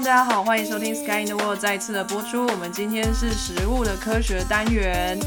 大家好，欢迎收听 Sky in the World 再次的播出。我们今天是食物的科学单元。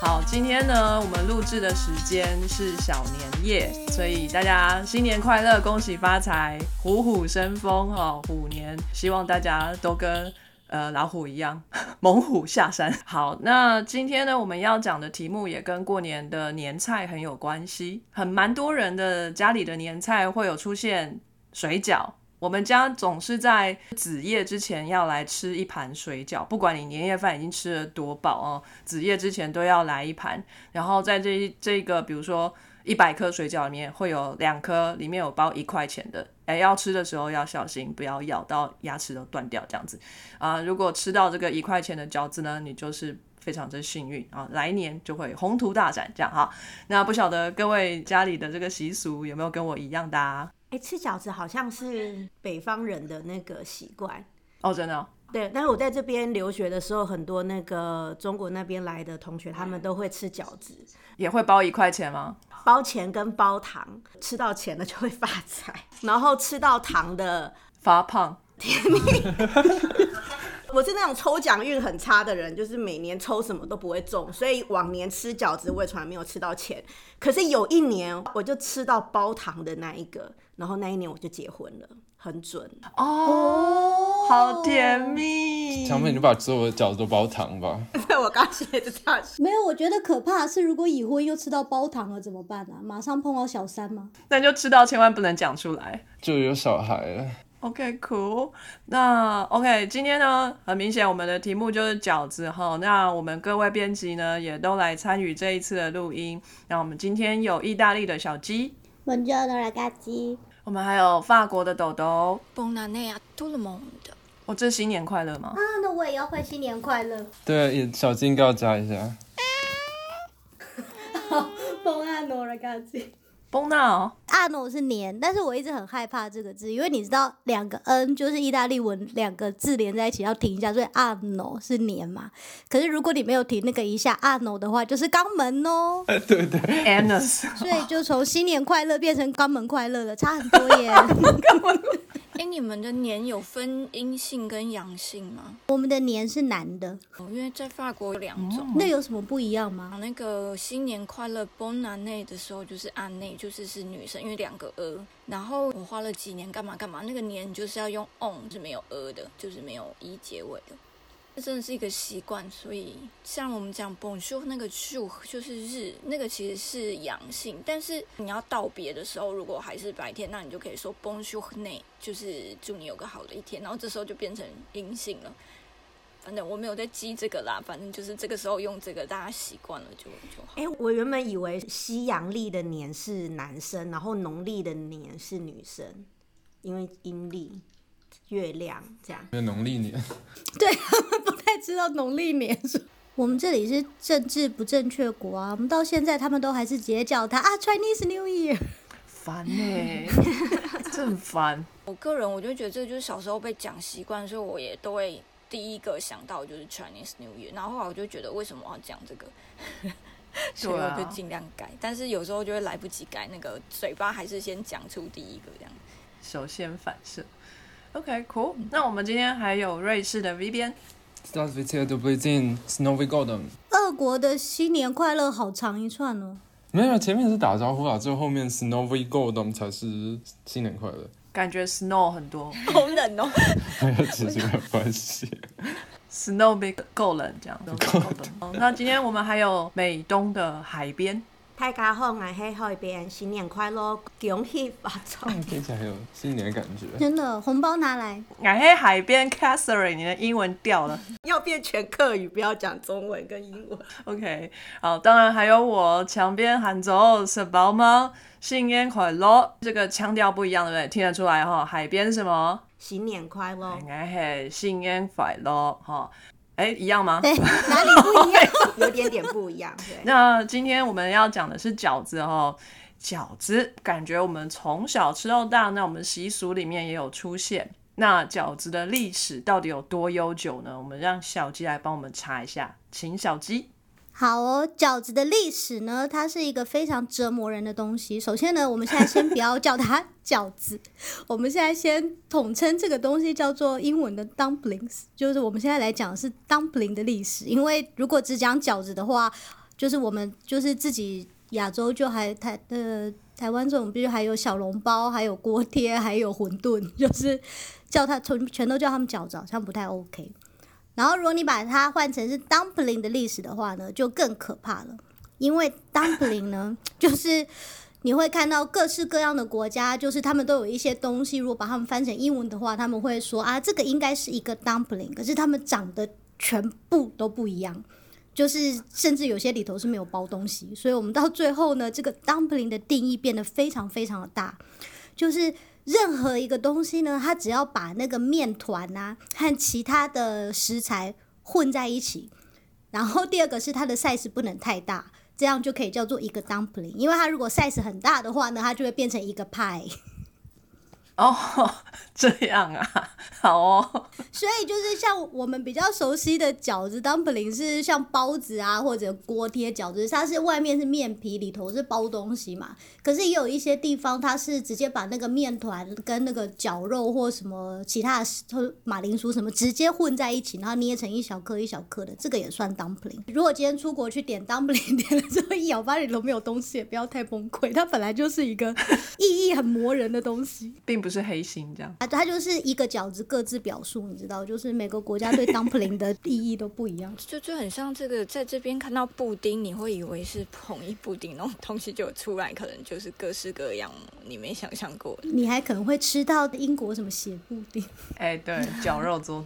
好，今天呢，我们录制的时间是小年夜，所以大家新年快乐，恭喜发财，虎虎生风哦，虎年，希望大家都跟呃老虎一样，猛虎下山。好，那今天呢，我们要讲的题目也跟过年的年菜很有关系，很蛮多人的家里的年菜会有出现水饺。我们家总是在子夜之前要来吃一盘水饺，不管你年夜饭已经吃了多饱哦，子夜之前都要来一盘。然后在这这个，比如说一百颗水饺里面，会有两颗里面有包一块钱的，哎，要吃的时候要小心，不要咬到牙齿都断掉这样子啊。如果吃到这个一块钱的饺子呢，你就是非常之幸运啊，来年就会宏图大展这样哈。那不晓得各位家里的这个习俗有没有跟我一样的啊？哎，吃饺子好像是北方人的那个习惯哦，真的。对，但是我在这边留学的时候，很多那个中国那边来的同学，他们都会吃饺子，也会包一块钱吗？包钱跟包糖，吃到钱的就会发财，然后吃到糖的发胖。甜蜜。我是那种抽奖运很差的人，就是每年抽什么都不会中，所以往年吃饺子我也从来没有吃到钱。可是有一年我就吃到包糖的那一个，然后那一年我就结婚了，很准哦，好甜蜜。强妹，你把所有的饺子都包糖吧。我刚写的这样没有，我觉得可怕是如果已婚又吃到包糖了怎么办啊？马上碰到小三吗？那就吃到千万不能讲出来，就有小孩了。OK，cool。那 OK，今天呢，很明显我们的题目就是饺子哈。那我们各位编辑呢，也都来参与这一次的录音。那我们今天有意大利的小鸡，我们叫诺拉嘎鸡。我们还有法国的豆豆。Bon anno tout le monde。哦，这新年快乐吗？啊，那我也要会新年快乐。对，也小金要加一下。好，Bon anno ragazzi。崩纳阿诺是年，但是我一直很害怕这个字，因为你知道两个 n 就是意大利文两个字连在一起要停一下，所以阿诺是年嘛。可是如果你没有停那个一下阿诺的话，就是肛门哦。对对，anus。所以就从新年快乐变成肛门快乐了，差很多耶。哎，你们的年有分阴性跟阳性吗？我们的年是男的，因为在法国有两种。那有什么不一样吗？那个新年快乐 Bon Anne 的时候就是按内，就是是女生，因为两个 e。然后我花了几年干嘛干嘛，那个年就是要用 on 是没有 e 的，就是没有一结尾的。真的是一个习惯，所以像我们讲 Bonjour 那个 Ju 就是日，那个其实是阳性。但是你要道别的时候，如果还是白天，那你就可以说 Bonjour ne，就是祝你有个好的一天。然后这时候就变成阴性了。反正我没有在记这个啦，反正就是这个时候用这个，大家习惯了就就好。哎，我原本以为西洋历的年是男生，然后农历的年是女生，因为阴历。月亮这样，因为农历年，对，不太知道农历年。我们这里是政治不正确国啊，我们到现在他们都还是直接叫他啊，Chinese New Year，烦呢，真很烦。我个人我就觉得这就是小时候被讲习惯，所以我也都会第一个想到就是 Chinese New Year。然后后来我就觉得为什么要讲这个，所以我就尽量改。但是有时候就会来不及改，那个嘴巴还是先讲出第一个这样，首先反射。OK，cool. 那我们今天还有瑞士的 V 边。Das wird hier übrigens Snowy Golden。俄国的新年快乐好长一串哦。没有，前面是打招呼啊，最后面 Snowy Golden 才是新年快乐。感觉 snow 很多，好冷哦。没有直接的关系。Snowy Golden 这样。够冷。那今天我们还有美东的海边。大家好，我是海边，新年快乐，恭喜发财。听起来很有新年的感觉。真的，红包拿来。我是海边，Catherine，你的英文掉了，要变全客语，不要讲中文跟英文。OK，好，当然还有我墙边喊走是宝吗？新年快乐，这个腔调不一样，对不对？听得出来哈。海边什么？新年快乐。应该是新年快乐哈。哎，一样吗？哪里不一样？有点点不一样。那今天我们要讲的是饺子哦，饺子感觉我们从小吃到大，那我们习俗里面也有出现。那饺子的历史到底有多悠久呢？我们让小鸡来帮我们查一下，请小鸡。好哦，饺子的历史呢，它是一个非常折磨人的东西。首先呢，我们现在先不要叫它饺子，我们现在先统称这个东西叫做英文的 dumplings，就是我们现在来讲是 dumpling 的历史。因为如果只讲饺子的话，就是我们就是自己亚洲就还台呃台湾这种，比如还有小笼包，还有锅贴，还有馄饨，就是叫它全全都叫他们饺子，好像不太 OK。然后，如果你把它换成是 dumpling 的历史的话呢，就更可怕了。因为 dumpling 呢，就是你会看到各式各样的国家，就是他们都有一些东西。如果把它们翻成英文的话，他们会说啊，这个应该是一个 dumpling，可是他们长得全部都不一样，就是甚至有些里头是没有包东西。所以我们到最后呢，这个 dumpling 的定义变得非常非常的大，就是。任何一个东西呢，它只要把那个面团啊和其他的食材混在一起，然后第二个是它的 size 不能太大，这样就可以叫做一个 dumpling。因为它如果 size 很大的话呢，它就会变成一个派。哦，这样啊，好哦。所以就是像我们比较熟悉的饺子 dumpling 是像包子啊或者锅贴饺子，它是外面是面皮，里头是包东西嘛。可是也有一些地方，它是直接把那个面团跟那个绞肉或什么其他的马铃薯什么直接混在一起，然后捏成一小颗一小颗的，这个也算 dumpling。如果今天出国去点 dumpling，点了之后一咬发现里头没有东西，也不要太崩溃，它本来就是一个意义很磨人的东西，并不是黑心这样。啊，它就是一个饺子各自表述，你知道，就是每个国家对 dumpling 的意义都不一样，就就很像这个，在这边看到布丁，你会以为是统一布丁那种东西就出来，可能就是各式各样你没想象过。你还可能会吃到英国什么血布丁，哎，对，绞肉做。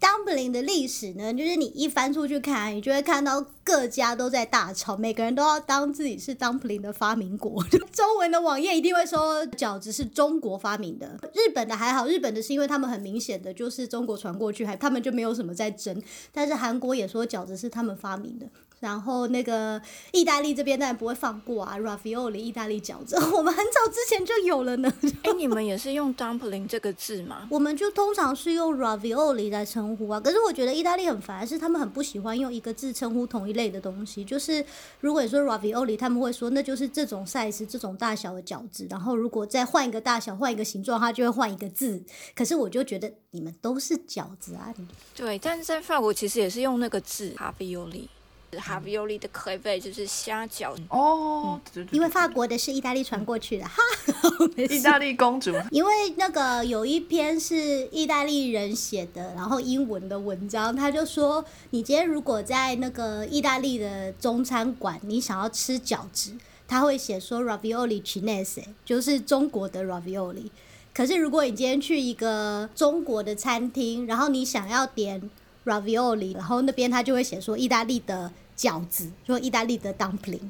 Dumpling 的历史呢，就是你一翻出去看，你就会看到各家都在大吵，每个人都要当自己是 dumpling 的发明国。中文的网页一定会说饺子是中国发明的，日本的还好，日本的是因为他们很明显的就是中国传过去，还他们就没有什么在争。但是韩国也说饺子是他们发明的。然后那个意大利这边当然不会放过啊，ravioli 意大利饺子，我们很早之前就有了呢。哎，你们也是用 dumpling 这个字吗？我们就通常是用 ravioli 来称呼啊。可是我觉得意大利很烦，是他们很不喜欢用一个字称呼同一类的东西。就是如果你说 ravioli，他们会说那就是这种 size、这种大小的饺子。然后如果再换一个大小、换一个形状，它就会换一个字。可是我就觉得你们都是饺子啊。对，但是在法国其实也是用那个字 ravioli。哈维奥利的可贝就是虾饺哦，因为法国的是意大利传过去的哈，意大利公主。因为那个有一篇是意大利人写的，然后英文的文章，他就说，你今天如果在那个意大利的中餐馆，你想要吃饺子，他会写说 ravioli chinese，就是中国的 ravioli。可是如果你今天去一个中国的餐厅，然后你想要点 ravioli，然后那边他就会写说意大利的。饺子，说意大利的 dumpling，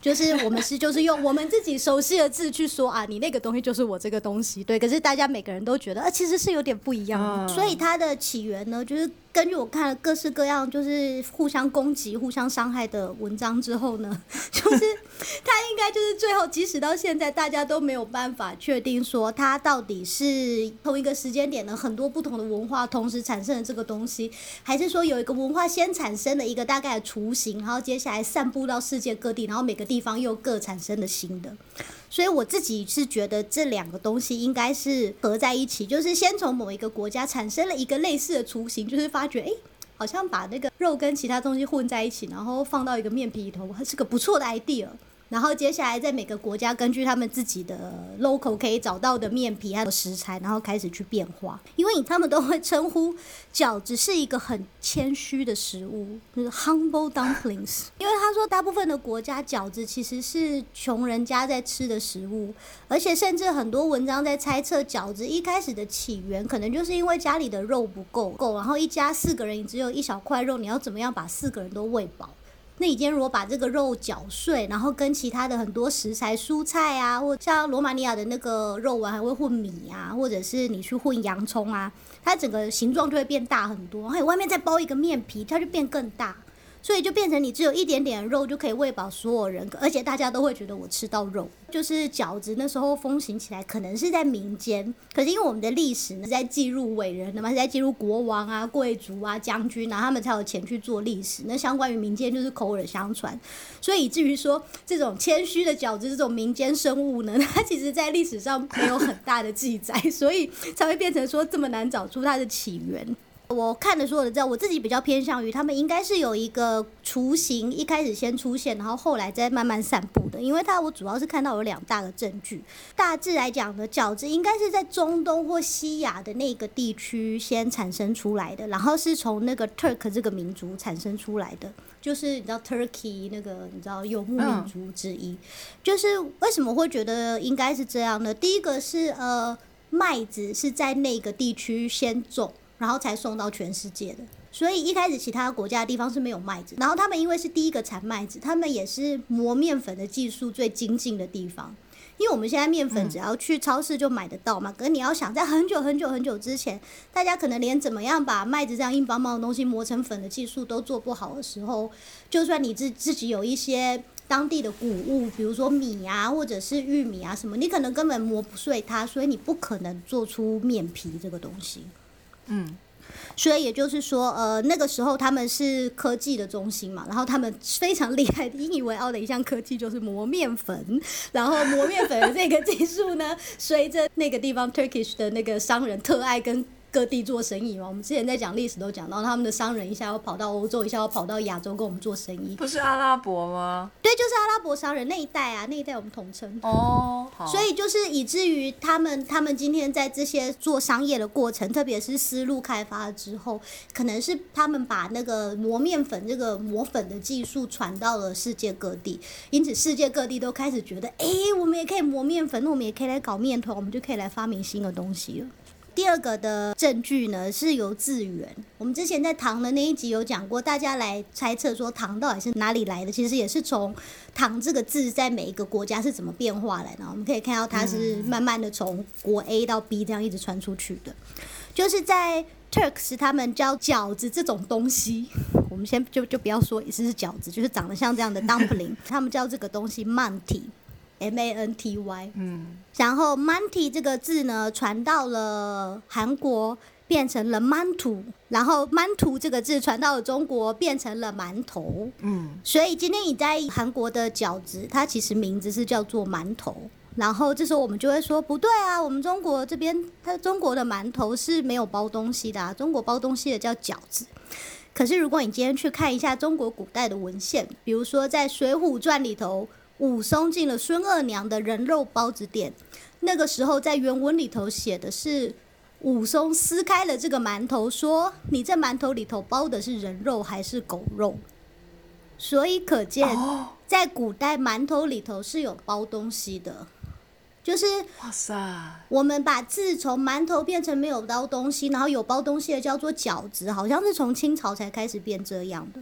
就是我们是就是用我们自己熟悉的字去说啊，你那个东西就是我这个东西，对。可是大家每个人都觉得，呃，其实是有点不一样的。所以它的起源呢，就是。根据我看了各式各样就是互相攻击、互相伤害的文章之后呢，就是他应该就是最后，即使到现在，大家都没有办法确定说它到底是同一个时间点的很多不同的文化同时产生的这个东西，还是说有一个文化先产生的一个大概的雏形，然后接下来散布到世界各地，然后每个地方又各产生了新的。所以我自己是觉得这两个东西应该是合在一起，就是先从某一个国家产生了一个类似的雏形，就是发觉哎，好像把那个肉跟其他东西混在一起，然后放到一个面皮里头，还是个不错的 idea。然后接下来在每个国家根据他们自己的 local 可以找到的面皮还有食材，然后开始去变化。因为他们都会称呼饺子是一个很谦虚的食物，就是 humble dumplings。因为他说大部分的国家饺子其实是穷人家在吃的食物，而且甚至很多文章在猜测饺子一开始的起源可能就是因为家里的肉不够够，然后一家四个人你只有一小块肉，你要怎么样把四个人都喂饱？那你今天如果把这个肉搅碎，然后跟其他的很多食材、蔬菜啊，或像罗马尼亚的那个肉丸还会混米啊，或者是你去混洋葱啊，它整个形状就会变大很多。还有外面再包一个面皮，它就变更大。所以就变成你只有一点点肉就可以喂饱所有人，而且大家都会觉得我吃到肉。就是饺子那时候风行起来，可能是在民间，可是因为我们的历史呢，在记录伟人的嘛，是在记录国王啊、贵族啊、将军啊，他们才有钱去做历史。那相关于民间就是口耳相传，所以以至于说这种谦虚的饺子这种民间生物呢，它其实在历史上没有很大的记载，所以才会变成说这么难找出它的起源。我看的所有的资料，我自己比较偏向于他们应该是有一个雏形，一开始先出现，然后后来再慢慢散布的。因为它我主要是看到有两大的证据，大致来讲呢，饺子应该是在中东或西亚的那个地区先产生出来的，然后是从那个 Turk 这个民族产生出来的，就是你知道 Turkey 那个你知道游牧民族之一。就是为什么会觉得应该是这样呢？第一个是呃，麦子是在那个地区先种。然后才送到全世界的，所以一开始其他国家的地方是没有麦子。然后他们因为是第一个产麦子，他们也是磨面粉的技术最精进的地方。因为我们现在面粉只要去超市就买得到嘛，可是你要想在很久很久很久之前，大家可能连怎么样把麦子这样硬邦邦的东西磨成粉的技术都做不好的时候，就算你自自己有一些当地的谷物，比如说米啊或者是玉米啊什么，你可能根本磨不碎它，所以你不可能做出面皮这个东西。嗯，所以也就是说，呃，那个时候他们是科技的中心嘛，然后他们非常厉害、引以为傲的一项科技就是磨面粉，然后磨面粉的这个技术呢，随着那个地方 Turkish 的那个商人特爱跟。各地做生意嘛，我们之前在讲历史都讲到，他们的商人一下要跑到欧洲，一下要跑到亚洲跟我们做生意。不是阿拉伯吗？对，就是阿拉伯商人那一代啊，那一代我们统称。哦，所以就是以至于他们，他们今天在这些做商业的过程，特别是丝路开发了之后，可能是他们把那个磨面粉这个磨粉的技术传到了世界各地，因此世界各地都开始觉得，哎，我们也可以磨面粉，那我们也可以来搞面团，我们就可以来发明新的东西了。第二个的证据呢，是由字源。我们之前在唐的那一集有讲过，大家来猜测说唐到底是哪里来的，其实也是从唐这个字在每一个国家是怎么变化来的。我们可以看到它是慢慢的从国 A 到 B 这样一直传出去的。就是在 Turks 他们叫饺子这种东西，我们先就就不要说也是饺子，就是长得像这样的 dumpling，他们叫这个东西 manti。M A N T Y，嗯，然后 Manti 这个字呢，传到了韩国，变成了馒头，然后馒头这个字传到了中国，变成了馒头，嗯，所以今天你在韩国的饺子，它其实名字是叫做馒头，然后这时候我们就会说不对啊，我们中国这边，它中国的馒头是没有包东西的，啊，中国包东西的叫饺子，可是如果你今天去看一下中国古代的文献，比如说在《水浒传》里头。武松进了孙二娘的人肉包子店，那个时候在原文里头写的是武松撕开了这个馒头，说：“你这馒头里头包的是人肉还是狗肉？”所以可见，在古代馒头里头是有包东西的，就是哇塞，我们把字从馒头变成没有包东西，然后有包东西的叫做饺子，好像是从清朝才开始变这样的。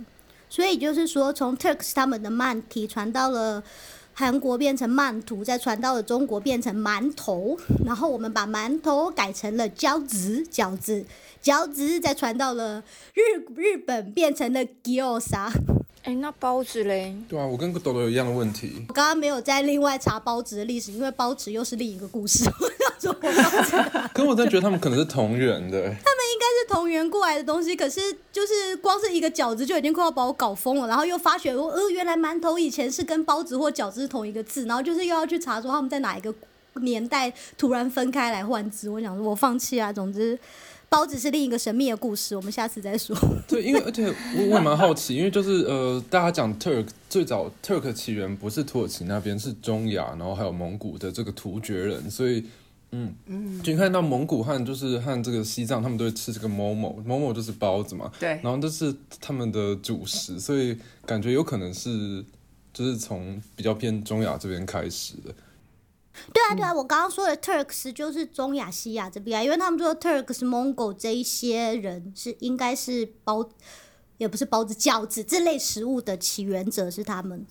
所以就是说，从 Turks 他们的馒体传到了韩国变成曼土，再传到了中国变成馒头，然后我们把馒头改成了饺子，饺子，饺子，再传到了日日本变成了 gyoza。哎，那包子嘞？对啊，我跟豆豆有一样的问题。我刚刚没有再另外查包子的历史，因为包子又是另一个故事。可我真的觉得他们可能是同源的。他们应该是同源过来的东西，可是就是光是一个饺子就已经快要把我搞疯了。然后又发觉，呃，原来馒头以前是跟包子或饺子是同一个字，然后就是又要去查说他们在哪一个年代突然分开来换字。我想说，我放弃啊。总之。包子是另一个神秘的故事，我们下次再说。对，因为而且我我也蛮好奇，因为就是呃，大家讲 Turk 最早 Turk 起源不是土耳其那边，是中亚，然后还有蒙古的这个突厥人，所以嗯嗯，就看到蒙古和就是和这个西藏，他们都会吃这个 momo momo 就是包子嘛，对，然后这是他们的主食，所以感觉有可能是就是从比较偏中亚这边开始的。对啊，对啊，我刚刚说的 Turks 就是中亚西亚这边啊，因为他们说 Turks、Mongol 这一些人是应该是包，也不是包子、饺子这类食物的起源者是他们。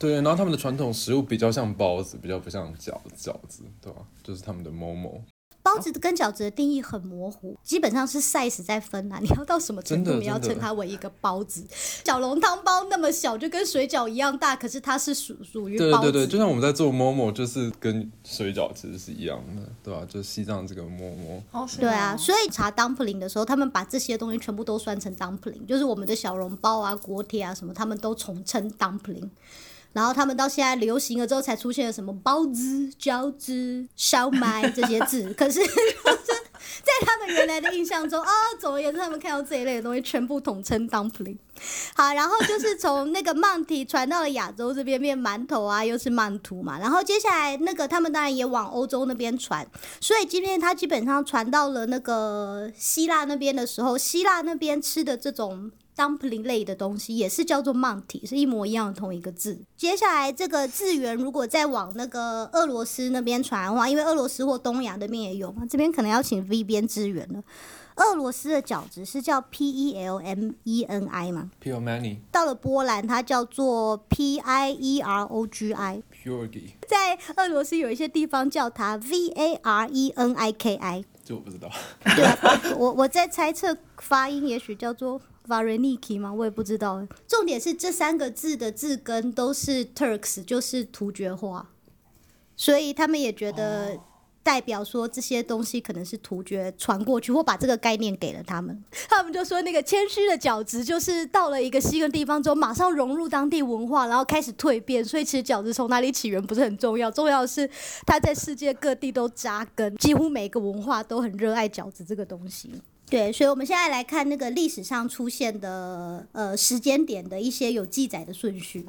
对，然后他们的传统食物比较像包子，比较不像饺饺子，对吧？就是他们的 Momo。包包子跟饺子的定义很模糊，基本上是 size 在分啊。你要到什么程度，真的你要称它为一个包子？小笼汤包那么小，就跟水饺一样大，可是它是属属于包子。对对对，就像我们在做 Momo，就是跟水饺其实是一样的，对吧、就西藏这个 Momo，哦对啊，哦所以查 dumpling 的时候，他们把这些东西全部都算成 dumpling，就是我们的小笼包啊、锅贴啊什么，他们都统称 dumpling。然后他们到现在流行了之后，才出现了什么包子、饺子、烧麦这些字。可是在他们原来的印象中啊，总而言之，他们看到这一类的东西，全部统称 dumpling。好，然后就是从那个曼提传到了亚洲这边变馒头啊，又是曼图嘛。然后接下来那个他们当然也往欧洲那边传，所以今天它基本上传到了那个希腊那边的时候，希腊那边吃的这种 dumpling 类的东西也是叫做 Monty，是一模一样的同一个字。接下来这个字源如果再往那个俄罗斯那边传的话，因为俄罗斯或东亚那边也有嘛，这边可能要请 V 边支援了。俄罗斯的饺子是叫 P E L M E N I 嘛，p u r e Mani 到了波兰它叫做 P I E R O G I，Purgy，在俄罗斯有一些地方叫它 V A R E N I K I。这我不知道。对啊，我我在猜测发音，也许叫做 Vareniki 吗？我也不知道。重点是这三个字的字根都是 Turks，就是突厥话，所以他们也觉得代表说这些东西可能是突厥传过去，或把这个概念给了他们。他们就说那个谦虚的饺子，就是到了一个新的地方之后，马上融入当地文化，然后开始蜕变。所以其实饺子从哪里起源不是很重要，重要的是它在世界各地都扎根，几乎每个文化都很热爱饺子这个东西。对，所以我们现在来看那个历史上出现的呃时间点的一些有记载的顺序，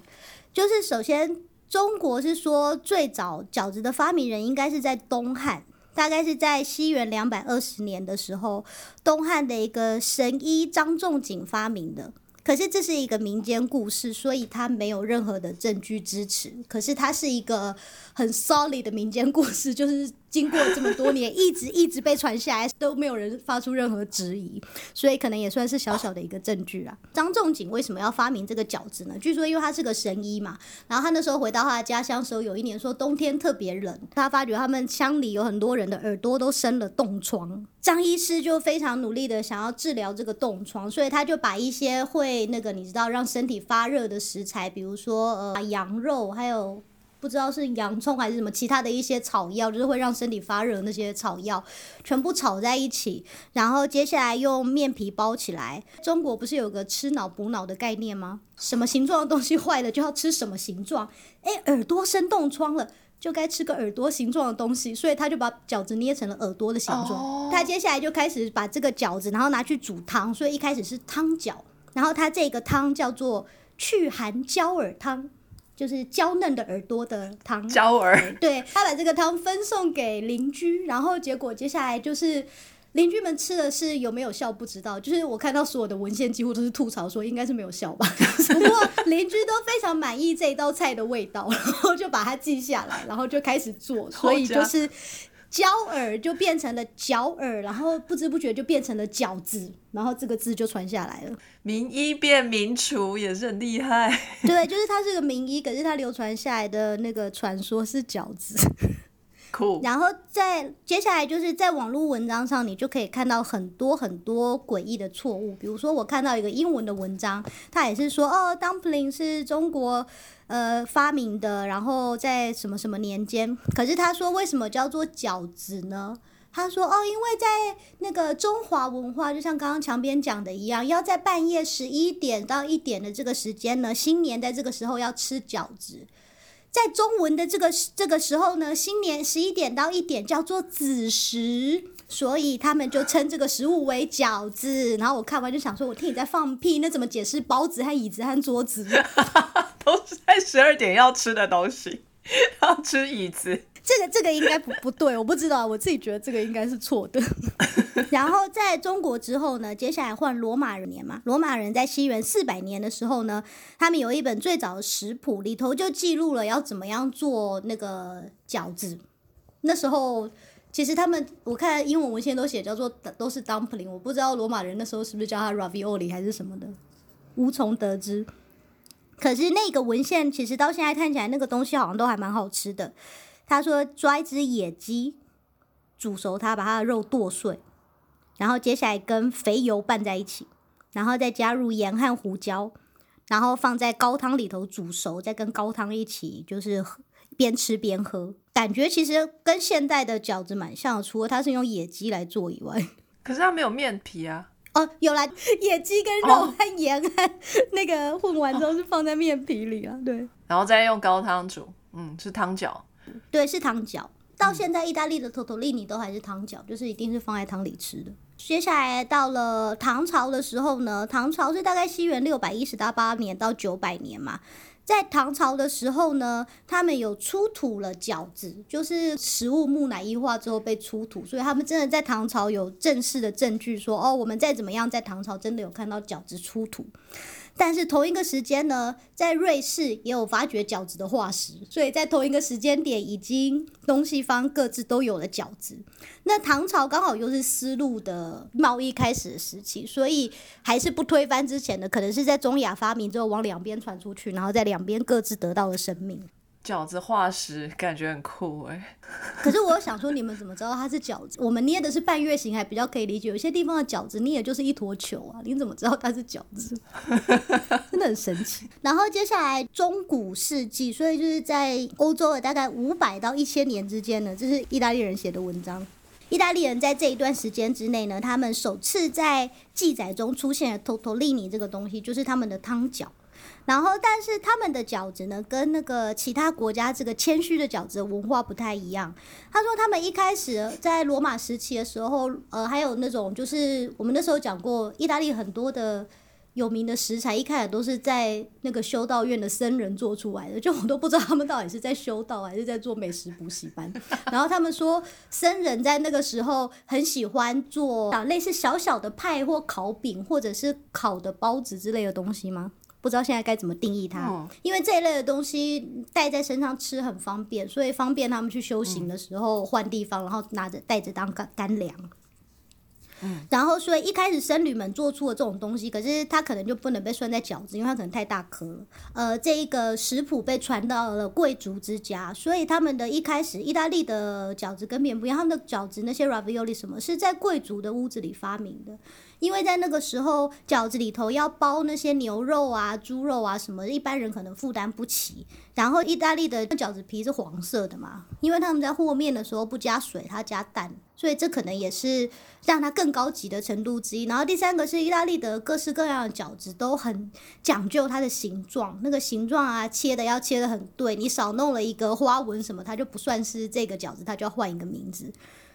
就是首先中国是说最早饺子的发明人应该是在东汉，大概是在西元两百二十年的时候，东汉的一个神医张仲景发明的。可是这是一个民间故事，所以它没有任何的证据支持。可是它是一个很 solid 的民间故事，就是经过这么多年，一直一直被传下来，都没有人发出任何质疑，所以可能也算是小小的一个证据啊。张仲景为什么要发明这个饺子呢？据说因为他是个神医嘛，然后他那时候回到他的家乡时候，有一年说冬天特别冷，他发觉他们乡里有很多人的耳朵都生了冻疮。张医师就非常努力的想要治疗这个冻疮，所以他就把一些会那个你知道让身体发热的食材，比如说呃羊肉，还有不知道是洋葱还是什么其他的一些草药，就是会让身体发热那些草药，全部炒在一起，然后接下来用面皮包起来。中国不是有个吃脑补脑的概念吗？什么形状的东西坏了就要吃什么形状？诶，耳朵生冻疮了。就该吃个耳朵形状的东西，所以他就把饺子捏成了耳朵的形状。哦他接下来就开始把这个饺子，然后拿去煮汤，所以一开始是汤饺，然后他这个汤叫做去寒焦耳汤，就是娇嫩的耳朵的汤。娇儿对他把这个汤分送给邻居，然后结果接下来就是邻居们吃的是有没有效不知道，就是我看到所有的文献几乎都是吐槽说应该是没有效吧，不过邻居都非常满意这一道菜的味道，然后就把它记下来，然后就开始做，所以就是。焦耳就变成了饺耳，然后不知不觉就变成了饺子，然后这个字就传下来了。名医变名厨也是很厉害。对，就是他是个名医，可是他流传下来的那个传说是饺子。然后在接下来就是在网络文章上，你就可以看到很多很多诡异的错误。比如说，我看到一个英文的文章，它也是说哦，dumpling 是中国呃发明的，然后在什么什么年间。可是他说为什么叫做饺子呢？他说哦，因为在那个中华文化，就像刚刚墙边讲的一样，要在半夜十一点到一点的这个时间呢，新年在这个时候要吃饺子。在中文的这个这个时候呢，新年十一点到一点叫做子时，所以他们就称这个食物为饺子。然后我看完就想说，我听你在放屁，那怎么解释包子和椅子和桌子？都是在十二点要吃的东西，要吃椅子。这个这个应该不不对，我不知道，我自己觉得这个应该是错的。然后在中国之后呢，接下来换罗马人年嘛，罗马人在西元四百年的时候呢，他们有一本最早的食谱，里头就记录了要怎么样做那个饺子。那时候其实他们我看英文文献都写叫做都是 dumpling，我不知道罗马人那时候是不是叫它 ravioli 还是什么的，无从得知。可是那个文献其实到现在看起来，那个东西好像都还蛮好吃的。他说抓一只野鸡，煮熟它，把它的肉剁碎，然后接下来跟肥油拌在一起，然后再加入盐和胡椒，然后放在高汤里头煮熟，再跟高汤一起就是边吃边喝。感觉其实跟现代的饺子蛮像，除了它是用野鸡来做以外。可是它没有面皮啊。哦，有啦，野鸡跟肉和盐和那个混完之后是放在面皮里啊，对。然后再用高汤煮，嗯，是汤饺。对，是汤饺。到现在意大利的 tortellini 都还是汤饺，就是一定是放在汤里吃的。接下来到了唐朝的时候呢，唐朝是大概西元六百一十八年到九百年嘛。在唐朝的时候呢，他们有出土了饺子，就是食物木乃伊化之后被出土，所以他们真的在唐朝有正式的证据说，哦，我们再怎么样在唐朝真的有看到饺子出土。但是同一个时间呢，在瑞士也有发掘饺子的化石，所以在同一个时间点，已经东西方各自都有了饺子。那唐朝刚好又是丝路的贸易开始的时期，所以还是不推翻之前的，可能是在中亚发明之后往两边传出去，然后在两边各自得到了生命。饺子化石感觉很酷哎，可是我想说，你们怎么知道它是饺子？我们捏的是半月形，还比较可以理解。有些地方的饺子捏的就是一坨球啊，你怎么知道它是饺子？真的很神奇。然后接下来中古世纪，所以就是在欧洲的大概五百到一千年之间呢，这是意大利人写的文章。意大利人在这一段时间之内呢，他们首次在记载中出现了托托利尼这个东西，就是他们的汤饺。然后，但是他们的饺子呢，跟那个其他国家这个谦虚的饺子文化不太一样。他说，他们一开始在罗马时期的时候，呃，还有那种就是我们那时候讲过，意大利很多的有名的食材，一开始都是在那个修道院的僧人做出来的，就我都不知道他们到底是在修道还是在做美食补习班。然后他们说，僧人在那个时候很喜欢做类似小小的派或烤饼，或者是烤的包子之类的东西吗？不知道现在该怎么定义它，因为这一类的东西带在身上吃很方便，所以方便他们去修行的时候换地方，然后拿着带着当干干粮。然后所以一开始僧侣们做出了这种东西，可是它可能就不能被算在饺子，因为它可能太大颗了。呃，这一个食谱被传到了贵族之家，所以他们的一开始意大利的饺子跟别人不一样，他们的饺子那些 ravioli 什么是在贵族的屋子里发明的。因为在那个时候，饺子里头要包那些牛肉啊、猪肉啊什么，一般人可能负担不起。然后意大利的饺子皮是黄色的嘛，因为他们在和面的时候不加水，它加蛋，所以这可能也是让它更高级的程度之一。然后第三个是意大利的各式各样的饺子都很讲究它的形状，那个形状啊切的要切的很对，你少弄了一个花纹什么，它就不算是这个饺子，它就要换一个名字。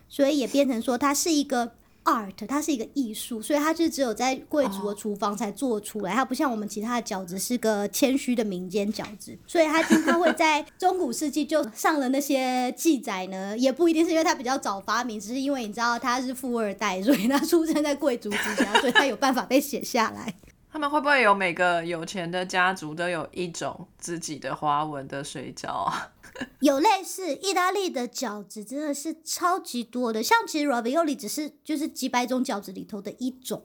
所以也变成说它是一个。art，它是一个艺术，所以它就只有在贵族的厨房才做出来。它不像我们其他的饺子是个谦虚的民间饺子，所以它它会在 中古世纪就上了那些记载呢。也不一定是因为它比较早发明，只是因为你知道他是富二代，所以他出生在贵族之家，所以他有办法被写下来。他们会不会有每个有钱的家族都有一种自己的花纹的水饺啊？有类似意大利的饺子，真的是超级多的。像其实 ravioli 只是就是几百种饺子里头的一种，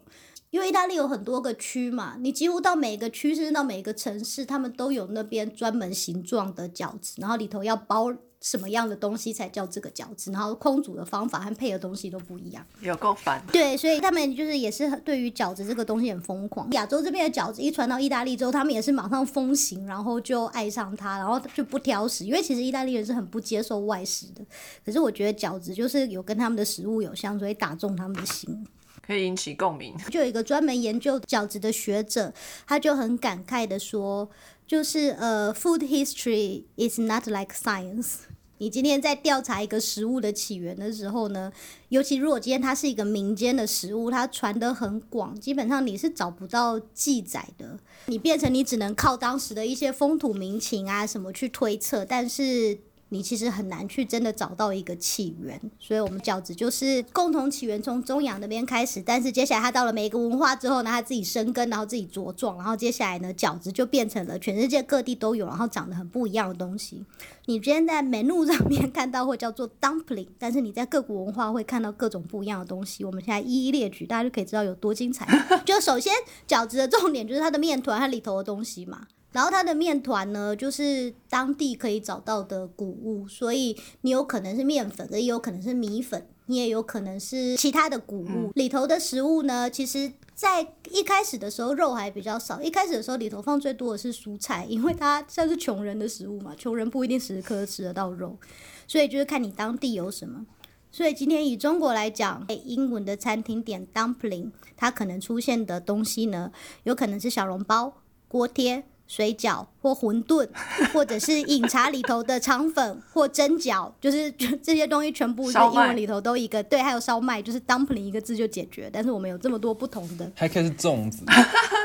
因为意大利有很多个区嘛，你几乎到每个区，甚至到每个城市，他们都有那边专门形状的饺子，然后里头要包。什么样的东西才叫这个饺子？然后烹煮的方法和配的东西都不一样，有够烦。对，所以他们就是也是对于饺子这个东西很疯狂。亚洲这边的饺子一传到意大利之后，他们也是马上风行，然后就爱上它，然后就不挑食。因为其实意大利人是很不接受外食的，可是我觉得饺子就是有跟他们的食物有相，所以打中他们的心，可以引起共鸣。就有一个专门研究饺子的学者，他就很感慨的说，就是呃，food history is not like science。你今天在调查一个食物的起源的时候呢，尤其如果今天它是一个民间的食物，它传得很广，基本上你是找不到记载的。你变成你只能靠当时的一些风土民情啊什么去推测，但是。你其实很难去真的找到一个起源，所以我们饺子就是共同起源从中亚那边开始，但是接下来它到了每一个文化之后呢，它自己生根，然后自己茁壮，然后接下来呢，饺子就变成了全世界各地都有，然后长得很不一样的东西。你今天在 menu 上面看到会叫做 dumpling，但是你在各国文化会看到各种不一样的东西。我们现在一一列举，大家就可以知道有多精彩。就首先饺子的重点就是它的面团和里头的东西嘛。然后它的面团呢，就是当地可以找到的谷物，所以你有可能是面粉，也有可能是米粉。你也有可能是其他的谷物。里头的食物呢，其实在一开始的时候肉还比较少，一开始的时候里头放最多的是蔬菜，因为它算是穷人的食物嘛，穷人不一定时时刻刻吃得到肉，所以就是看你当地有什么。所以今天以中国来讲，英文的餐厅点 dumpling，它可能出现的东西呢，有可能是小笼包、锅贴、水饺或馄饨，或者是饮茶里头的肠粉或蒸饺，就是 这些东西全部在英文里头都一个对，还有烧麦，就是 dumpling 一个字就解决。但是我们有这么多不同的，还可以是粽子 啊，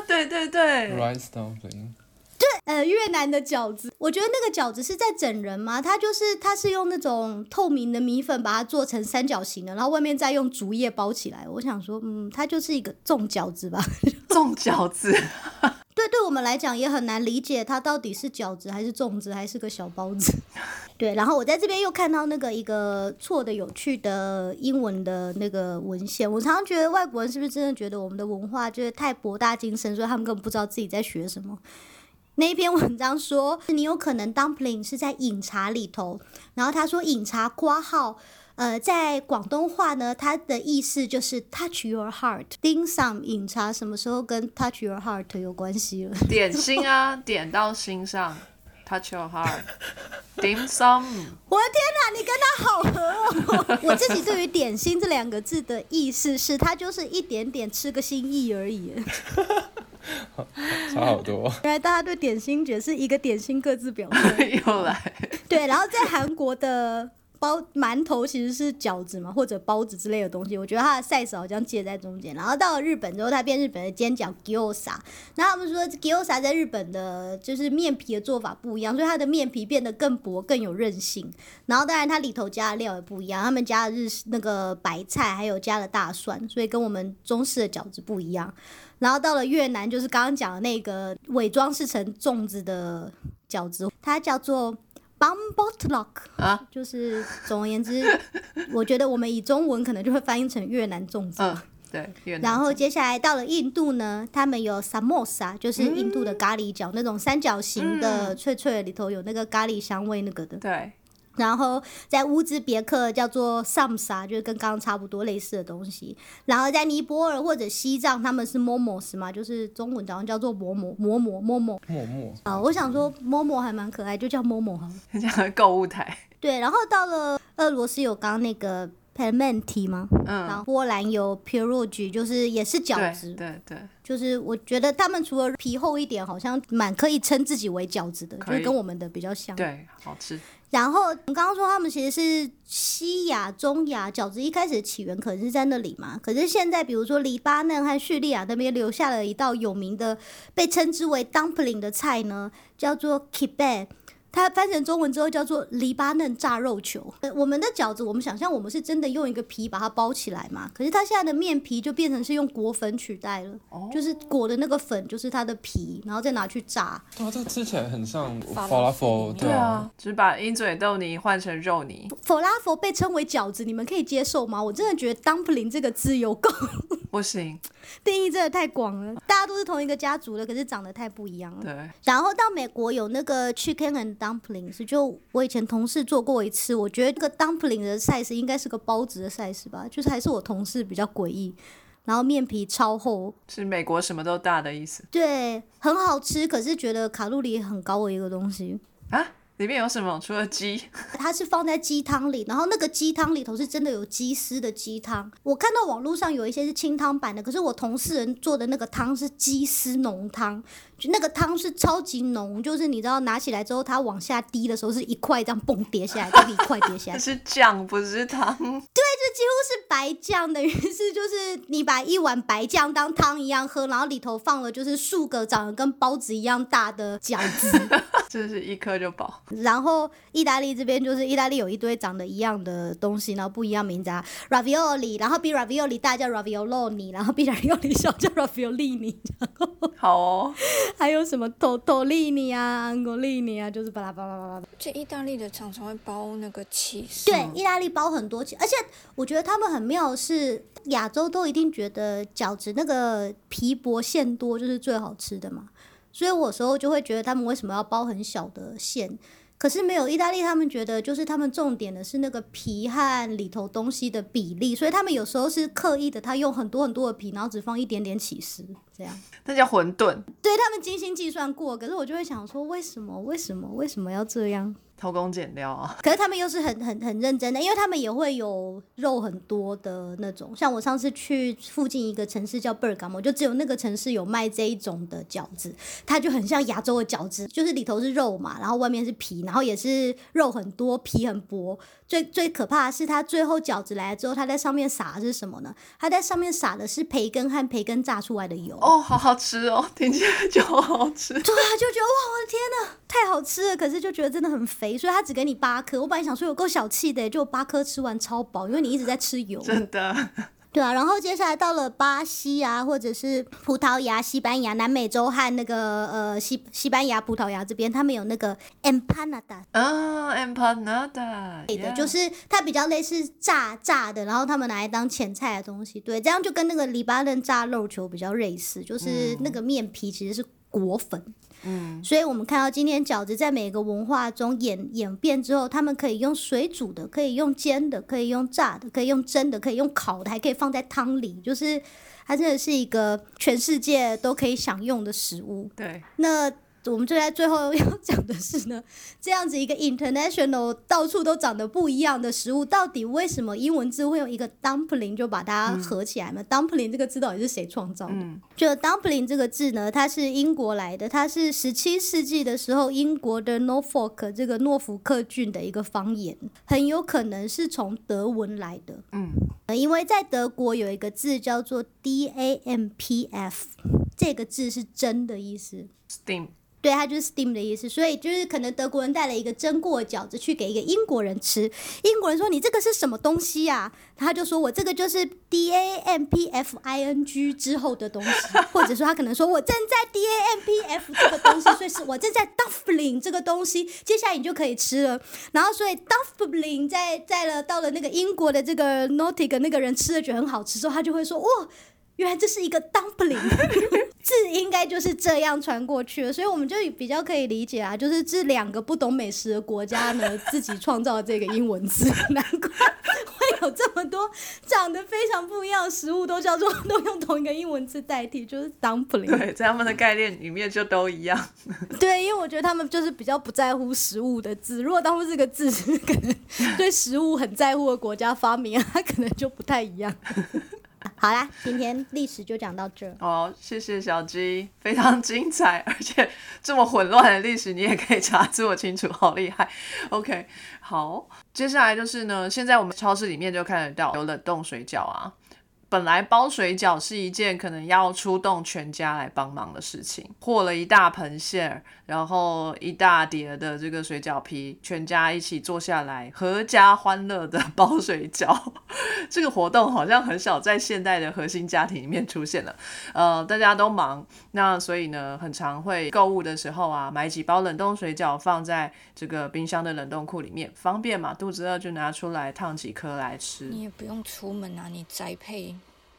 对对对，，rice dumpling。对呃，越南的饺子，我觉得那个饺子是在整人吗？它就是它是用那种透明的米粉把它做成三角形的，然后外面再用竹叶包起来。我想说，嗯，它就是一个粽饺子吧。粽饺子，对，对我们来讲也很难理解它到底是饺子还是粽子还是个小包子。对，然后我在这边又看到那个一个错的有趣的英文的那个文献。我常常觉得外国人是不是真的觉得我们的文化就是太博大精深，所以他们根本不知道自己在学什么。那一篇文章说，你有可能 dumpling 是在饮茶里头，然后他说饮茶括号。呃，在广东话呢，它的意思就是 touch your heart。dim sum 饮茶什么时候跟 touch your heart 有关系了？点心啊，点到心上，touch your heart，dim sum，我的天哪，你跟他好合哦！我自己对于“点心”这两个字的意思是，它就是一点点吃个心意而已。差好多。原来大家对点心觉是一个点心各自表现。又来，对，然后在韩国的包馒头其实是饺子嘛，或者包子之类的东西。我觉得它的 size 好像介在中间。然后到了日本之后，它变日本的煎饺 gyoza。那他们说 gyoza 在日本的就是面皮的做法不一样，所以它的面皮变得更薄、更有韧性。然后当然它里头加的料也不一样，他们加的日那个白菜，还有加了大蒜，所以跟我们中式的饺子不一样。然后到了越南，就是刚刚讲的那个伪装饰成粽子的饺子，它叫做 bambotlok 啊，就是总而言之，我觉得我们以中文可能就会翻译成越南粽子。嗯，对，越南然后接下来到了印度呢，他们有 samosa，就是印度的咖喱饺，那种三角形的、脆脆的，里头有那个咖喱香味那个的。对，然后在乌兹别克叫做 samsa，就是跟刚刚差不多类似的东西。然后在尼泊尔或者西藏，他们是 momos 嘛，就是中文好像叫做馍馍馍馍馍馍默默啊。我想说 momo 还蛮可爱，就叫 momo 好了。很像购物台，对，然后到了俄罗斯有刚刚那个 pelmenti 吗？嗯然嗯，后波兰有 pierogi，就是也是饺子，对对，就是我觉得他们除了皮厚一点，好像蛮可以称自己为饺子的，就是跟我们的比较像。对，好吃，然后我刚刚说他们其实是西亚、中亚饺子一开始的起源可能是在那里嘛，可是现在比如说黎巴嫩和叙利亚那边留下了一道有名的被称之为 dumpling 的菜呢，叫做 kibbeh。它翻成中文之后叫做黎巴嫩炸肉球。呃我们的饺子，我们想象我们是真的用一个皮把它包起来嘛，可是它现在的面皮就变成是用裹粉取代了，哦。就是裹的那个粉就是它的皮，然后再拿去炸。对啊，这个吃起来很像法拉拉 f 菲对啊，，只是把鹰嘴豆泥换成肉泥，佛拉佛被称为饺子，你们可以接受吗？我真的觉得 dumpling 这个字有够。不行，定义真的太广了，大家都是同一个家族的，可是长得太不一样了。对，然后到美国有那个 chicken and dumplings，就我以前同事做过一次，我觉得这个 dumpling 的 size 应该是个包子的 size 吧，就是还是我同事比较诡异。然后面皮超厚，是美国什么都大的意思对，很好吃，可是觉得卡路里很高的一个东西。啊。里面有什么？除了鸡，它是放在鸡汤里，然后那个鸡汤里头是真的有鸡丝的鸡汤。我看到网络上有一些是清汤版的，可是我同事人做的那个汤是鸡丝浓汤，就那个汤是超级浓，就是你知道拿起来之后，它往下滴的时候是一块这样蹦跌下来，就是一块跌下来，是酱不是汤，对这几乎是白酱，等于是就是你把一碗白酱当汤一样喝，然后里头放了就是数个长得跟包子一样大的饺子。真是一颗就饱。然后意大利这边就是意大利有一堆长得一样的东西，然后不一样名字啊，ravioli，然后比 ravioli 大叫 ravioloni，然后比 ravioli 小叫 raviolini，然后好哦，还有什么 tortellini 啊，angolini 啊，就是巴拉巴拉巴拉。这意大利的常常会包那个起司，对，意大利包很多起，而且我觉得他们很妙的是，亚洲都一定觉得饺子那个皮薄馅多就是最好吃的嘛，所以我有时候就会觉得他们为什么要包很小的馅。可是没有意大利，他们觉得就是他们重点的是那个皮和里头东西的比例，所以他们有时候是刻意的，他用很多很多的皮，然后只放一点点起司，这样。那叫馄饨，对他们精心计算过，可是我就会想说，为什么？为什么？为什么要这样？偷工减料啊。可是他们又是很很很认真的，因为他们也会有肉很多的那种。像我上次去附近一个城市叫贝尔加莫，就只有那个城市有卖这一种的饺子，它就很像亚洲的饺子，就是里头是肉嘛，然后外面是皮，然后也是肉很多，皮很薄。最最可怕的是，它最后饺子来了之后，它在上面撒的是什么呢？它在上面撒的是培根和培根炸出来的油。哦，好好吃哦，听起来就好好吃。对啊，就觉得哇，我的天呐，太好吃了！可是就觉得真的很肥，所以他只给你八颗。我本来想说有够小气的，就八颗吃完超饱，因为你一直在吃油。真的。对啊，然后接下来到了巴西啊，或者是葡萄牙、西班牙、南美洲和那个呃西西班牙、葡萄牙这边，他们有那个 empanada 啊，empanada，对的，就是它比较类似炸炸的，然后他们拿来当前菜的东西。对，这样就跟那个黎巴嫩炸肉球比较类似，就是那个面皮其实是裹粉。嗯，所以我们看到今天饺子在每个文化中演演变之后，他们可以用水煮的，可以用煎的，可以用炸的，可以用蒸的，可以用烤的，还可以放在汤里，就是它真的是一个全世界都可以享用的食物。对，那。我们就在最后要 讲的是呢，这样子一个 international 到处都长得不一样的食物，到底为什么英文字会用一个 dumpling 就把它合起来嘛？dumpling 这个字到底是谁创造的？就 dumpling 这个字呢，它是英国来的，它是十七世纪的时候英国的 Norfolk 这个诺福克郡的一个方言，很有可能是从德文来的。嗯，因为在德国有一个字叫做 dampf，这个字是真的意思。steam。对，它就是 steam 的意思，所以就是可能德国人带了一个蒸过饺子去给一个英国人吃，英国人说你这个是什么东西呀？他就说我这个就是 d a m p f i n g 之后的东西，或者说他可能说我正在 d a m p f 这个东西，所以是我正在 dumpling 这个东西，接下来你就可以吃了。然后所以 dumpling 在在了到了那个英国的这个 Nautic 那个人吃了觉得很好吃之后，他就会说哇。原来这是一个 dumpling，字应该就是这样传过去的，所以我们就比较可以理解啊，就是这两个不懂美食的国家呢，自己创造这个英文字，难怪会有这么多长得非常不一样的食物都叫做都用同一个英文字代替，就是 dumpling。对，在他们的概念里面就都一样。对，因为我觉得他们就是比较不在乎食物的字，如果当初这个字是可能对食物很在乎的国家发明，它可能就不太一样。好啦，今天历史就讲到这。哦，谢谢小鸡，非常精彩，而且这么混乱的历史你也可以查这么清楚，好厉害。OK，好，接下来就是呢，现在我们超市里面就看得到有冷冻水饺啊。本来包水饺是一件可能要出动全家来帮忙的事情，和了一大盆馅儿，然后一大碟的这个水饺皮，全家一起坐下来，阖家欢乐的包水饺。这个活动好像很少在现代的核心家庭里面出现了。呃，大家都忙，那所以呢，很常会购物的时候啊，买几包冷冻水饺放在这个冰箱的冷冻库里面，方便嘛，肚子饿就拿出来烫几颗来吃。你也不用出门啊，你宅配。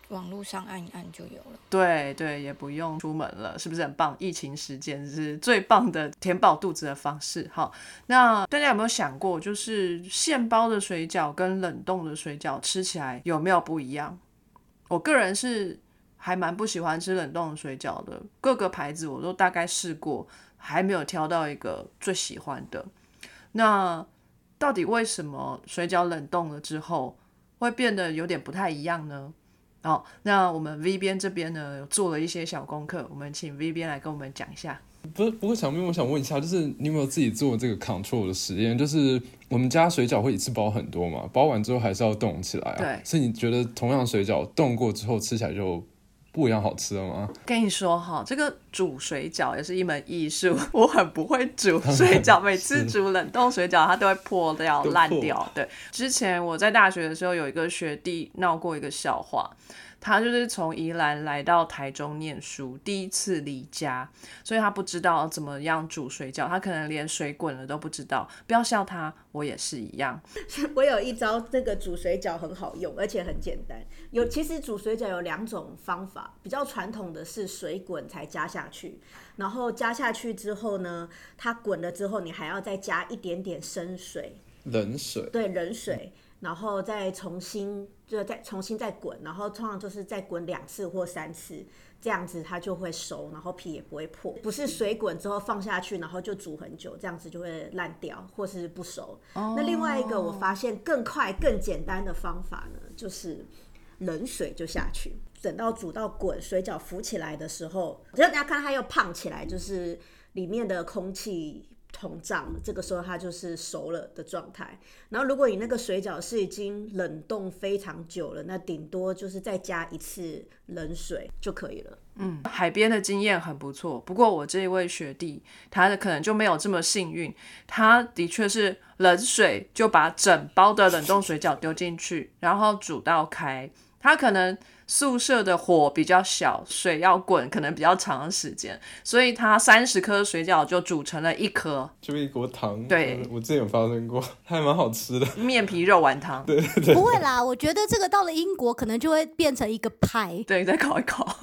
网络上按一按就有了，对对，也不用出门了，是不是很棒？疫情时间是最棒的填饱肚子的方式。好，那大家有没有想过，就是现包的水饺跟冷冻的水饺吃起来有没有不一样？我个人是还蛮不喜欢吃冷冻的水饺的，各个牌子我都大概试过，还没有挑到一个最喜欢的。那到底为什么水饺冷冻了之后会变得有点不太一样呢？好，那我们 V 边这边呢，做了一些小功课，我们请 V 边来跟我们讲一下。不是，不过小妹，我想问一下，就是你有没有自己做这个 control 的实验？就是我们家水饺会一次包很多嘛，包完之后还是要冻起来啊。对。所以你觉得同样水饺冻过之后吃起来就不一样好吃了吗？跟你说哈，这个煮水饺也是一门艺术，我很不会煮水饺，每次 煮冷冻水饺它都会破掉、烂掉。对。之前我在大学的时候有一个学弟闹过一个笑话。他就是从宜兰来到台中念书，第一次离家，所以他不知道怎么样煮水饺，他可能连水滚了都不知道。不要笑他，我也是一样。我有一招，这个煮水饺很好用，而且很简单。有其实煮水饺有两种方法，比较传统的是水滚才加下去，然后加下去之后呢，它滚了之后，你还要再加一点点生水，冷水，对，冷水，然后再重新就再重新再滚，然后通常就是再滚两次或三次，这样子它就会熟，然后皮也不会破。不是水滚之后放下去，然后就煮很久，这样子就会烂掉或是不熟。那另外一个我发现更快更简单的方法呢，就是冷水就下去，等到煮到滚，水饺浮起来的时候，只要大家看它又胖起来，就是里面的空气。膨胀，这个时候它就是熟了的状态。然后，如果你那个水饺是已经冷冻非常久了，那顶多就是再加一次冷水就可以了。嗯，海边的经验很不错。不过我这一位学弟，他的可能就没有这么幸运。他的确是冷水就把整包的冷冻水饺丢进去，然后煮到开。他可能宿舍的火比较小，水要滚可能比较长的时间，所以他三十颗水饺就煮成了一颗就一锅汤。对我之前有发生过，还蛮好吃的。面皮肉丸汤。对对对，不会啦，我觉得这个到了英国可能就会变成一个派对，再烤一烤。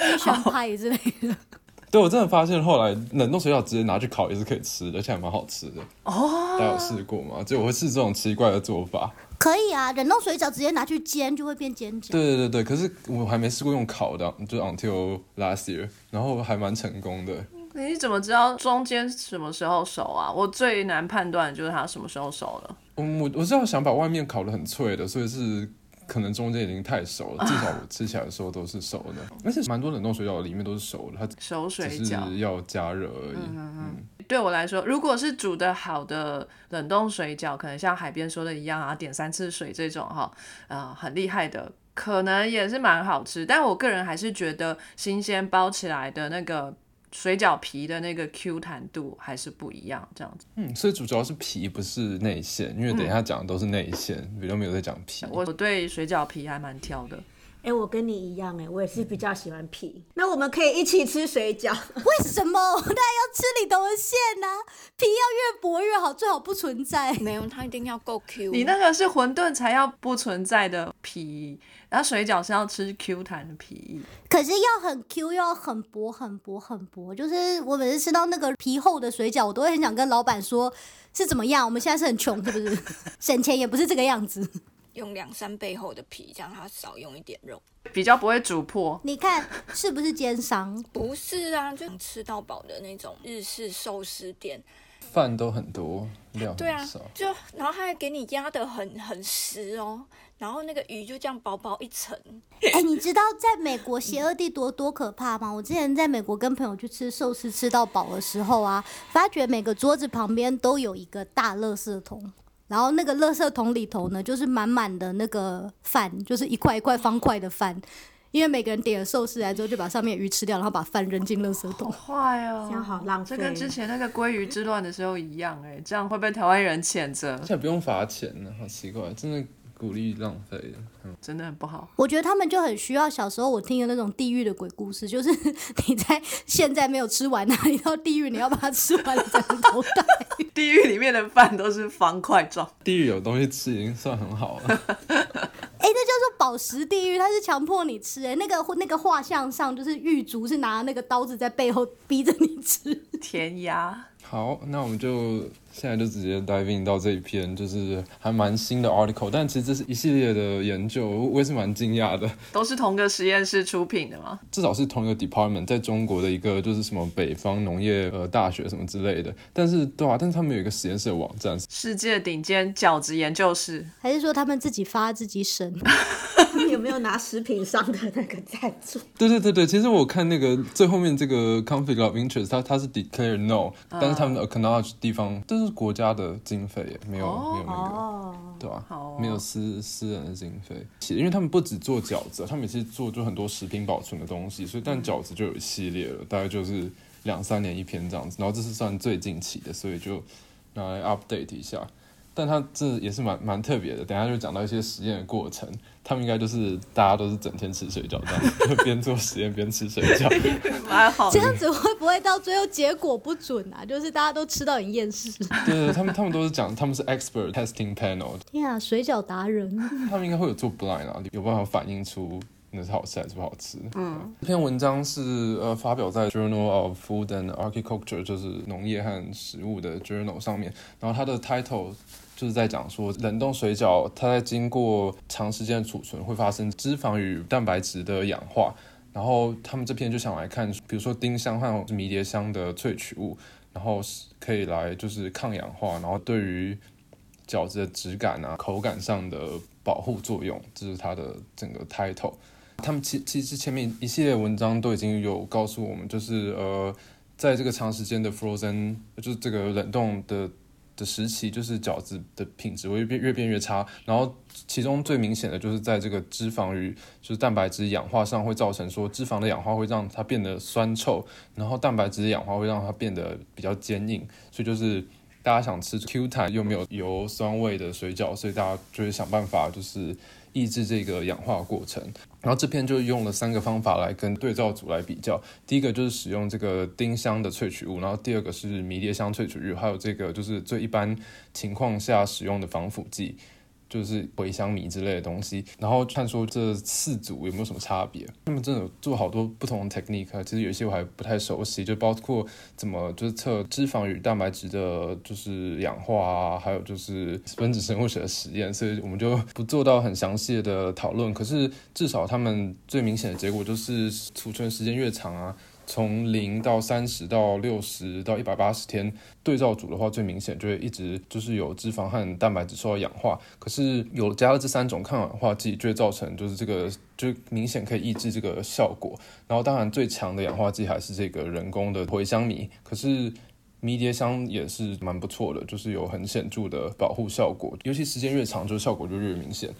，Asian 派之类的。对我真的发现后来冷冻水饺直接拿去烤也是可以吃的，而且还蛮好吃的。哦，大家有试过吗？就我会试这种奇怪的做法。可以啊，冷冻水饺直接拿去煎就会变煎饺。对对对对，可是我还没试过用烤的，就 until last year，然后还蛮成功的。你怎么知道中间什么时候熟啊？我最难判断的就是它什么时候熟了。嗯，我我是要想把外面烤的很脆的，所以是可能中间已经太熟了，至少我吃起来的时候都是熟的。而且蛮多冷冻水饺里面都是熟的，它熟水只饺是要加热而已。嗯嗯对我来说，如果是煮的好的冷冻水饺，可能像海边说的一样啊，点三次水这种哈，呃，很厉害的，可能也是蛮好吃。但我个人还是觉得新鲜包起来的那个水饺皮的那个 Q 弹度还是不一样，这样子。嗯，所以主主要是皮不是内馅，因为等一下讲的都是内馅，比较没有在讲皮。我对水饺皮还蛮挑的。哎、我跟你一样、哎，我也是比较喜欢皮。那我们可以一起吃水饺。为什么？当然要吃里头的馅呐、皮要越薄越好，最好不存在。没有，它一定要够 Q。你那个是馄饨才要不存在的皮，然后水饺是要吃 Q 弹的皮。可是要很 Q，又要很薄、很薄、很薄。就是我每次吃到那个皮厚的水饺，我都会很想跟老板说，是怎么样？我们现在是很穷，是不是？省钱也不是这个样子。用两三倍厚的皮，这样它少用一点肉。比较不会煮破，你看是不是奸商？不是啊，就吃到饱的那种日式寿司店。饭都很多，料对啊。，就然后它还给你压的很很实哦，然后那个鱼就这样薄薄一层。哎、你知道在美国邪恶地多多可怕吗？我之前在美国跟朋友去吃寿司吃到饱的时候啊，发觉每个桌子旁边都有一个大垃圾桶。然后那个垃圾桶里头呢，就是满满的那个饭，就是一块一块方块的饭，因为每个人点了寿司来之后，就把上面的鱼吃掉，然后把饭扔进垃圾桶。坏哦，这样好浪费这跟之前那个鲑鱼之乱的时候一样哎，这样会被台湾人谴责而，且不用罚钱呢，好奇怪，真的鼓励浪费的。嗯，真的很不好。我觉得他们就很需要小时候我听的那种地狱的鬼故事，就是 你在现在没有吃完啊，你到地狱你要把它吃完了才能投胎。地狱里面的饭都是方块状，地狱有东西吃已经算很好了。哎、那叫做宝石地狱，它是强迫你吃、哎，那个那个画像上就是狱卒是拿那个刀子在背后逼着你吃。填鸭。好，那我们就现在就直接 dive in 到这一篇，就是还蛮新的 article，但其实这是一系列的研究，我我也是蛮惊讶的。都是同个实验室出品的吗？至少是同一个 department，在中国的一个就是什么北方农业呃大学什么之类的，但是对啊，但是他们有一个实验室的网站，世界顶尖饺子研究室，还是说他们自己发自己审？他们有没有拿食品商的那个赞助？对对对对，其实我看那个最后面这个 conflict of interest，它它是 declare no，、但是他们的 acknowledge 地方这是国家的经费耶，没有、没有那个。哦，对吧、没有私私人的经费，因为他们不只做饺子，他们也是做就很多食品保存的东西，所以但饺子就有一系列了，大概就是两三年一篇这样子，然后这是算最近期的，所以就拿来 update 一下。但它这也是蛮蛮特别的。等下就讲到一些实验的过程，他们应该就是大家都是整天吃水饺这样子，就 边做实验边吃水饺。蛮好的。这样子会不会到最后结果不准啊？就是大家都吃到很厌世。对对，他们他们都是讲他们是 expert testing panel，天啊，水饺达人！他们应该会有做 blind 啊，有办法反映出那是好吃还是不好吃。嗯，这篇文章是呃发表在 Journal of Food and Agriculture，就是农业和食物的 journal 上面。然后它的 title 就是在讲说，冷冻水饺它在经过长时间的储存会发生脂肪与蛋白质的氧化。然后他们这篇就想来看，比如说丁香和迷迭香的萃取物，然后是可以来就是抗氧化，然后对于饺子的质感啊、口感上的保护作用，这是它的整个 title。他们其其实前面一系列文章都已经有告诉我们，就是呃，在这个长时间的 frozen，就是这个冷冻的的时期，就是饺子的品质会变越变越差。然后其中最明显的就是在这个脂肪与就是蛋白质氧化上，会造成说脂肪的氧化会让它变得酸臭，然后蛋白质的氧化会让它变得比较坚硬，所以就是。大家想吃 Q 弹又没有油酸味的水饺，所以大家就会想办法就是抑制这个氧化过程。然后这篇就用了三个方法来跟对照组来比较。第一个就是使用这个丁香的萃取物，然后第二个是迷迭香萃取物，还有这个就是最一般情况下使用的防腐剂。就是茴香米之类的东西，然后看说这四组有没有什么差别。他们真的做好多不同的 technique，其实有些我还不太熟悉，就包括怎么就是测脂肪与蛋白质的，就是氧化啊，还有就是分子生物学的实验，所以我们就不做到很详细的讨论。可是至少他们最明显的结果就是储存时间越长啊。从零到三十到六十到一百八十天，对照组的话最明显就会一直就是有脂肪和蛋白质受到氧化，可是有加了这三种抗氧化剂，就会造成就是这个就明显可以抑制这个效果。然后当然最强的氧化剂还是这个人工的茴香米，可是迷迭香也是蛮不错的，就是有很显著的保护效果，尤其时间越长，就效果就越明显。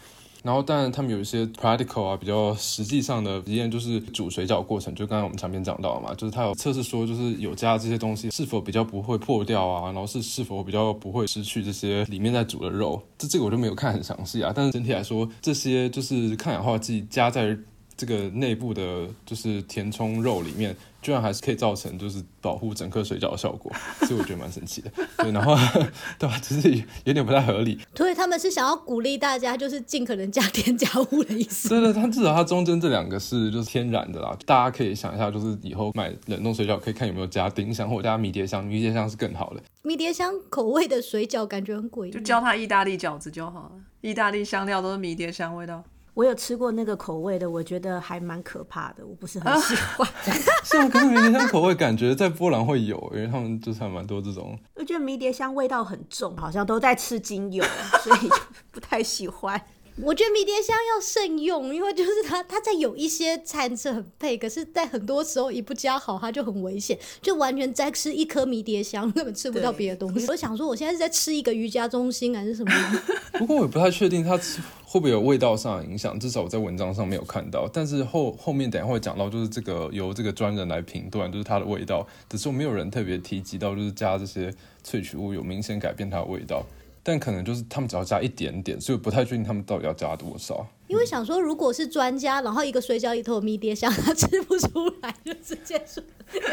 然后，但，他们有一些 practical 啊，比较实际上的实验，就是煮水饺过程，就刚才我们前面讲到嘛，就是他有测试说，就是有加这些东西是否比较不会破掉啊，然后是是否比较不会失去这些里面在煮的肉，这这个我就没有看很详细啊，但是整体来说，这些就是抗氧化剂加在这个内部的，就是填充肉里面。居然还是可以造成就是保护整颗水饺的效果，所以我觉得蛮神奇的。对，然后 对吧？就是有点不太合理。所以他们是想要鼓励大家，就是尽可能加添加物的意思。对对，它至少它中间这两个是就是天然的啦。大家可以想一下，就是以后买冷冻水饺可以看有没有加丁香或者加迷迭香，迷迭香是更好的。迷迭香口味的水饺感觉很诡异，就教它意大利饺子就好了。意大利香料都是迷迭香味道。我有吃过那个口味的，我觉得还蛮可怕的，我不是很喜欢。是啊，可是迷迭香口味感觉在波兰会有，因为他们就是还蛮多这种。我觉得迷迭香味道很重，好像都在吃精油，所以不太喜欢。我觉得迷迭香要慎用，因为就是它，它在有一些餐是很配，可是在很多时候一不加好，它就很危险，就完全在吃一颗迷迭香，根本吃不到别的东西。我想说，我现在是在吃一个瑜伽中心还是什么？不过我也不太确定它会不会有味道上的影响，至少我在文章上没有看到。但是后后面等下会讲到，就是这个由这个专人来评断，就是它的味道，只是没有人特别提及到，就是加这些萃取物有明显改变它的味道。但可能就是他们只要加一点点，所以不太确定他们到底要加多少。因为想说，如果是专家，然后一个水饺里头有迷迭香，他吃不出来，就直接说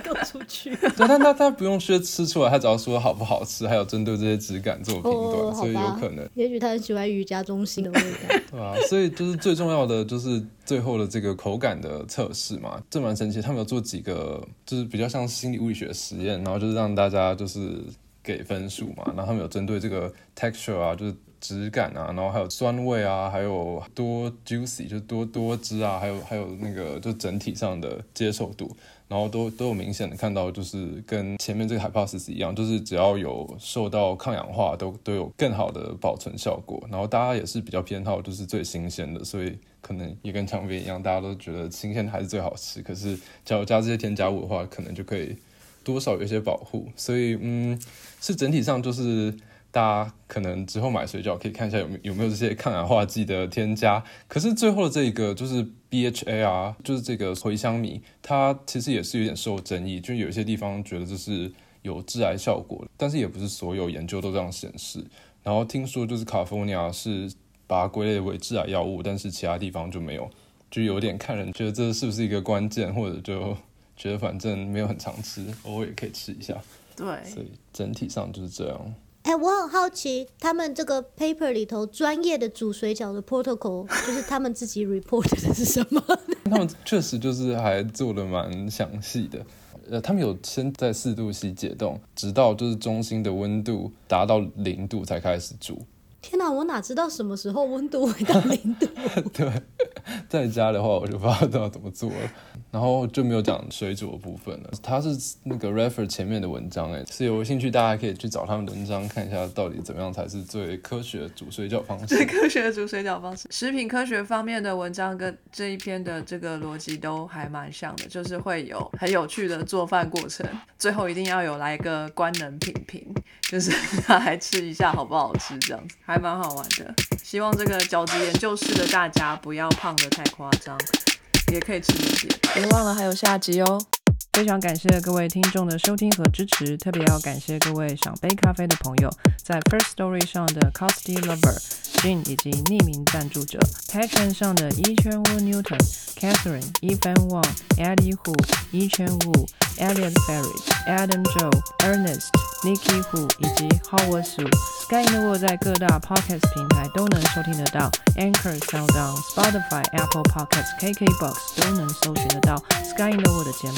丢出去。对，但他他不用说吃出来，他只要说好不好吃，还有针对这些质感做评断，所以有可能。也许他很喜欢瑜伽中心的味道。对啊，所以就是最重要的就是最后的这个口感的测试嘛，这蛮神奇。他们有做几个就是比较像心理物理学实验，然后就是让大家就是。给分数嘛，然后他们有针对这个 texture 啊，就是质感啊，然后还有酸味啊，还有多 juicy 就多多汁啊，还有还有那个就整体上的接受度，然后都都有明显的看到，就是跟前面这个 hypothesis 一样，就是只要有受到抗氧化，都都有更好的保存效果。然后大家也是比较偏好就是最新鲜的，所以可能也跟常边一样，大家都觉得新鲜还是最好吃。可是假如加这些添加物的话，可能就可以。多少有些保护，所以嗯，是整体上就是大家可能之后买水饺可以看一下有没有没有这些抗氧化剂的添加。可是最后的这个就是 BHA 啊，就是这个茴香米，它其实也是有点受争议，就有一些地方觉得这是有致癌效果，但是也不是所有研究都这样显示。然后听说就是卡夫尼亚是把它归类为致癌药物，但是其他地方就没有，就有点看人觉得这是不是一个关键，或者就觉得反正没有很常吃，偶尔也可以吃一下。对，所以整体上就是这样。哎、我很好奇，他们这个 paper 里头专业的煮水饺的 protocol，就是他们自己 report 的是什么？他们确实就是还做的蛮详细的。呃，他们有先在四度 C 解冻，直到就是中心的温度达到零度才开始煮。天哪，我哪知道什么时候温度会到零度？对，在家的话我就不知道怎么做了，然后就没有讲水煮的部分了。它是那个 refere 前面的文章，哎，是有兴趣大家可以去找他们的文章看一下，到底怎么样才是最科学煮水饺方式。最科学的煮水饺方式，食品科学方面的文章跟这一篇的这个逻辑都还蛮像的，就是会有很有趣的做饭过程，最后一定要有来个官能品评，就是来吃一下好不好吃，这样子还蛮好玩的。希望这个饺子研究室的大家不要胖的太太夸张，也可以吃一点。别忘了还有下集哦。非常感谢各位听众的收听和支持，特别要感谢各位赏杯咖啡的朋友，在 First Story 上的 Costy Lover、Jin 以及匿名赞助者，Patreon 上的一圈屋 Newton、Catherine、Evan Wang、Eddie Hu、一圈屋、Elliot Ferry、Adam Joe、Ernest、Nikki Hu 以及 Howard Su。Sky in the World 在各大 Podcast 平台都能收听得到，Anchor、SoundOn、Spotify、Apple Podcasts、KKBox 都能搜寻得到 Sky in the World 的节目。